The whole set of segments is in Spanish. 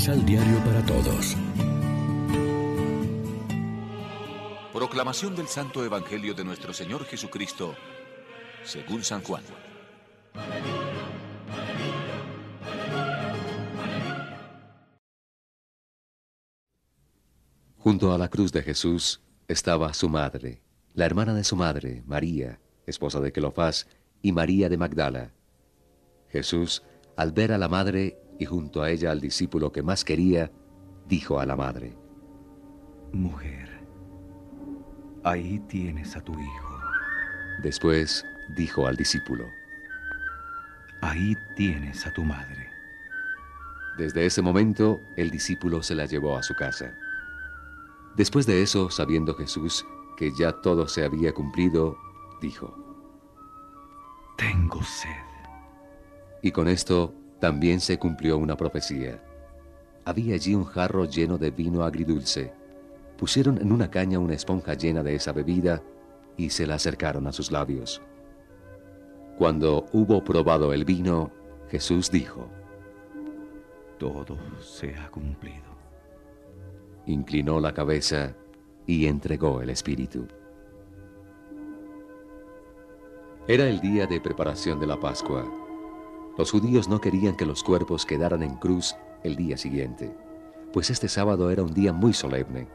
Misal Diario para Todos. Proclamación del Santo Evangelio de nuestro Señor Jesucristo, según San Juan. Junto a la cruz de Jesús estaba su madre, la hermana de su madre, María, esposa de Cleofás, y María de Magdala. Jesús, al ver a la madre y junto a ella al discípulo que más quería, dijo a la madre, Mujer, ahí tienes a tu hijo. Después dijo al discípulo, Ahí tienes a tu madre. Desde ese momento el discípulo se la llevó a su casa. Después de eso, sabiendo Jesús que ya todo se había cumplido, dijo, Tengo sed. Y con esto también se cumplió una profecía. Había allí un jarro lleno de vino agridulce. Pusieron en una caña una esponja llena de esa bebida y se la acercaron a sus labios. Cuando hubo probado el vino, Jesús dijo, Todo se ha cumplido. Inclinó la cabeza y entregó el Espíritu. Era el día de preparación de la Pascua. Los judíos no querían que los cuerpos quedaran en cruz el día siguiente, pues este sábado era un día muy solemne.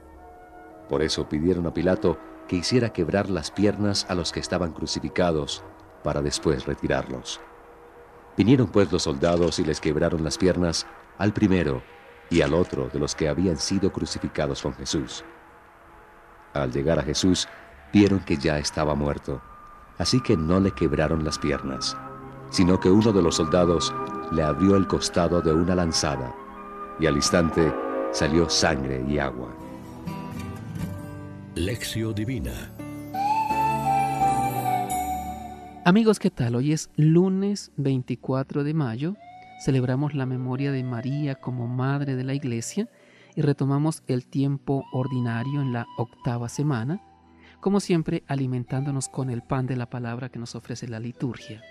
Por eso pidieron a Pilato que hiciera quebrar las piernas a los que estaban crucificados para después retirarlos. Vinieron pues los soldados y les quebraron las piernas al primero y al otro de los que habían sido crucificados con Jesús. Al llegar a Jesús, vieron que ya estaba muerto, así que no le quebraron las piernas, sino que uno de los soldados le abrió el costado de una lanzada, y al instante salió sangre y agua. Lección Divina Amigos, ¿qué tal? Hoy es lunes 24 de mayo. Celebramos la memoria de María como Madre de la Iglesia y retomamos el tiempo ordinario en la octava semana, como siempre alimentándonos con el pan de la palabra que nos ofrece la liturgia.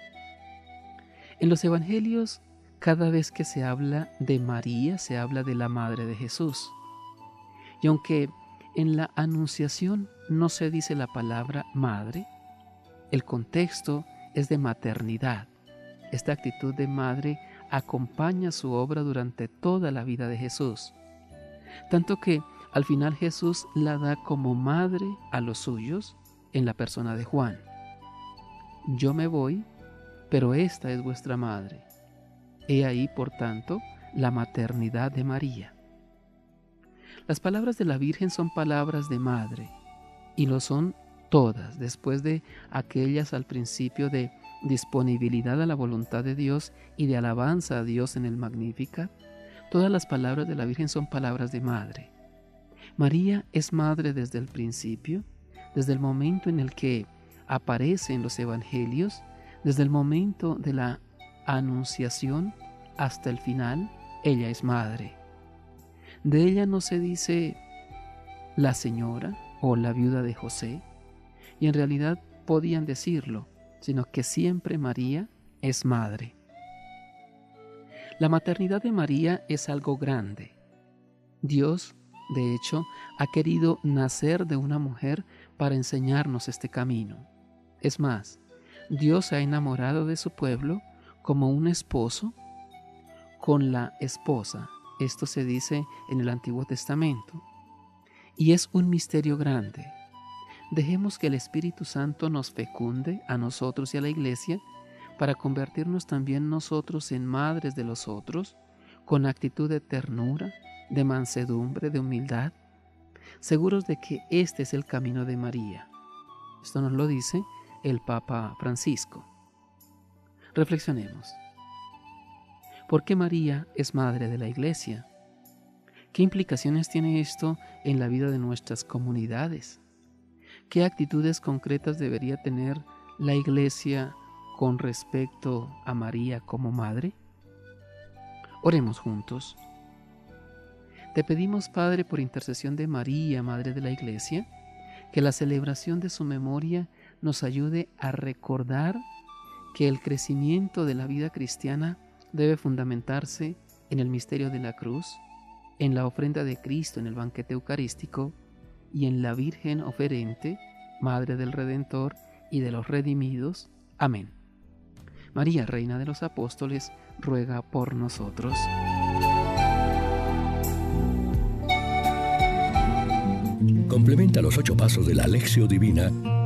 En los Evangelios, cada vez que se habla de María, se habla de la Madre de Jesús. Y aunque en la Anunciación no se dice la palabra madre, el contexto es de maternidad. Esta actitud de madre acompaña su obra durante toda la vida de Jesús. Tanto que al final Jesús la da como madre a los suyos en la persona de Juan. Yo me voy, pero esta es vuestra madre. He ahí, por tanto, la maternidad de María. Las palabras de la Virgen son palabras de madre, y lo son todas, después de aquellas al principio de disponibilidad a la voluntad de Dios y de alabanza a Dios en el Magnífica, todas las palabras de la Virgen son palabras de madre. María es madre desde el principio, desde el momento en el que aparece en los Evangelios, desde el momento de la anunciación hasta el final, ella es madre. De ella no se dice la señora o la viuda de José, y en realidad podían decirlo, sino que siempre María es madre. La maternidad de María es algo grande. Dios, de hecho, ha querido nacer de una mujer para enseñarnos este camino. Es más, Dios se ha enamorado de su pueblo como un esposo con la esposa. Esto se dice en el Antiguo Testamento. Y es un misterio grande. Dejemos que el Espíritu Santo nos fecunde a nosotros y a la iglesia para convertirnos también nosotros en madres de los otros, con actitud de ternura, de mansedumbre, de humildad, seguros de que este es el camino de María. Esto nos lo dice el Papa Francisco. Reflexionemos. ¿Por qué María es madre de la iglesia? ¿Qué implicaciones tiene esto en la vida de nuestras comunidades? ¿Qué actitudes concretas debería tener la iglesia con respecto a María como madre? Oremos juntos. Te pedimos, Padre, por intercesión de María, Madre de la Iglesia, que la celebración de su memoria nos ayude a recordar que el crecimiento de la vida cristiana debe fundamentarse en el misterio de la cruz, en la ofrenda de Cristo en el banquete eucarístico y en la Virgen oferente, Madre del Redentor y de los redimidos. Amén. María, Reina de los Apóstoles, ruega por nosotros. Complementa los ocho pasos de la Alexio Divina